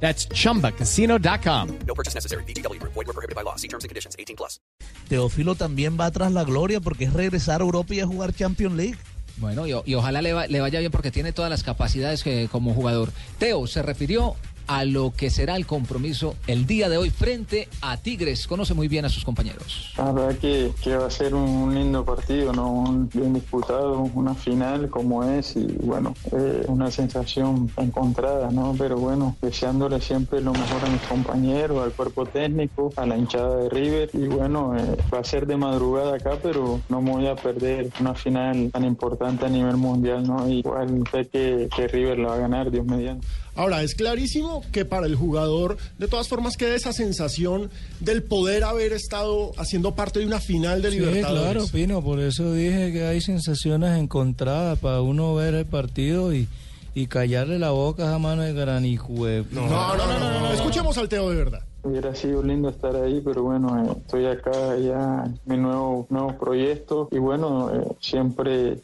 That's chumbacasino.com. No purchase necessary. BGW. Void were prohibited by law. See terms and conditions. 18 plus. Teófilo también va tras la gloria porque es regresar a Europa y a jugar Champions League. Bueno, y, y ojalá le, va- le vaya bien porque tiene todas las capacidades que, como jugador. Teo se refirió a lo que será el compromiso el día de hoy frente a Tigres. Conoce muy bien a sus compañeros. La verdad que, que va a ser un lindo partido, ¿no? Un bien disputado, una final como es y bueno, eh, una sensación encontrada, ¿no? Pero bueno, deseándole siempre lo mejor a mis compañeros, al cuerpo técnico, a la hinchada de River y bueno, eh, va a ser de madrugada acá, pero no me voy a perder una final tan importante a nivel mundial, ¿no? Igual sé que, que River la va a ganar, Dios mediante. Ahora, es clarísimo que para el jugador, de todas formas, queda esa sensación del poder haber estado haciendo parte de una final de Sí, Libertadores. claro, Pino, por eso dije que hay sensaciones encontradas para uno ver el partido y, y callarle la boca a mano de granijue. No, no, no, no, no, no. Escuchemos al Teo de verdad. Hubiera sido lindo estar ahí, pero bueno, eh, estoy acá ya mi nuevo, nuevo proyecto. Y bueno, eh, siempre eh,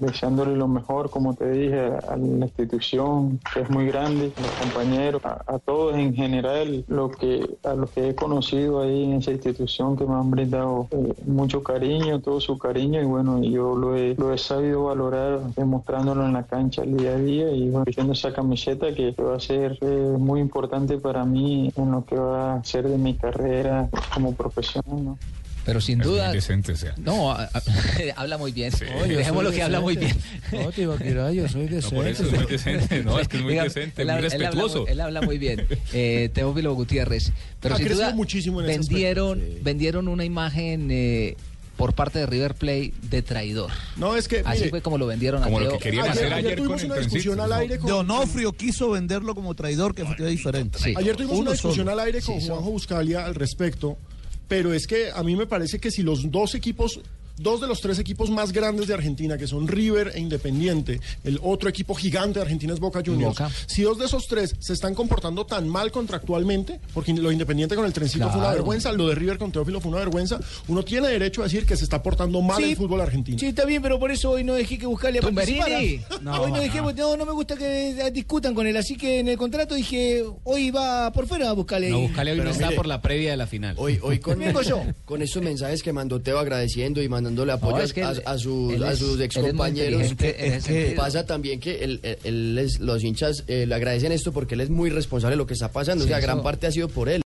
deseándole lo mejor, como te dije, a, la institución que es muy grande, a los compañeros, a, todos en general, lo que, a los que he conocido ahí en esa institución que me han brindado eh, mucho cariño, todo su cariño. Y bueno, yo lo he, lo he sabido valorar demostrándolo en la cancha el día a día y bueno, vistiendo esa camiseta que va a ser muy importante para mí en lo que va ser de mi carrera como profesional, ¿no? Pero sin duda. decente, o sea. No, a- a- habla muy bien. Oye, Dejémoslo soy que habla muy bien. No, Tibaquirá, yo soy No, decente. por eso es muy decente, no, es que es muy Diga, decente, él muy habla- él habla respetuoso. Él habla muy bien. Eh, Teófilo Gutiérrez. Pero Ha sin crecido duda muchísimo en ese vendieron, vendieron una imagen eh, por parte de River Play de traidor. No, es que, Así mire, fue como lo vendieron Como a lo Teo. que querían ayer, hacer ayer ayer con tuvimos el una discusión al ¿no? aire con... De Onofrio quiso venderlo como traidor, que fue diferente. Sí. Ayer tuvimos Uno una discusión solo. al aire con Juanjo Buscalia al respecto, pero es que a mí me parece que si los dos equipos, dos de los tres equipos más grandes de Argentina, que son River e Independiente, el otro equipo gigante de Argentina es Boca Juniors, Boca. si dos de esos tres se están comportando tan mal contractualmente, porque lo Independiente con el trencito fue una vergüenza, lo de River con Teófilo fue una vergüenza, uno tiene derecho a decir que se está portando mal Sí. el fútbol argentino. Sí, está bien, pero por eso hoy no dejé que buscarle a participar. hoy no dejé, no, no me gusta que eh, discutan con él, así que en el contrato dije, hoy va por fuera a buscarle. No, buscarle hoy no está por la previa de la final. Hoy, hoy con, con estos mensajes que mandó Teo agradeciendo y mandándole apoyo No, es que a, sus, a es ese sentido. Pasa también que él, él- él es- los hinchas eh, le agradecen esto porque él es muy responsable de lo que está pasando. Sí, o sea, gran eso- parte ha sido por él.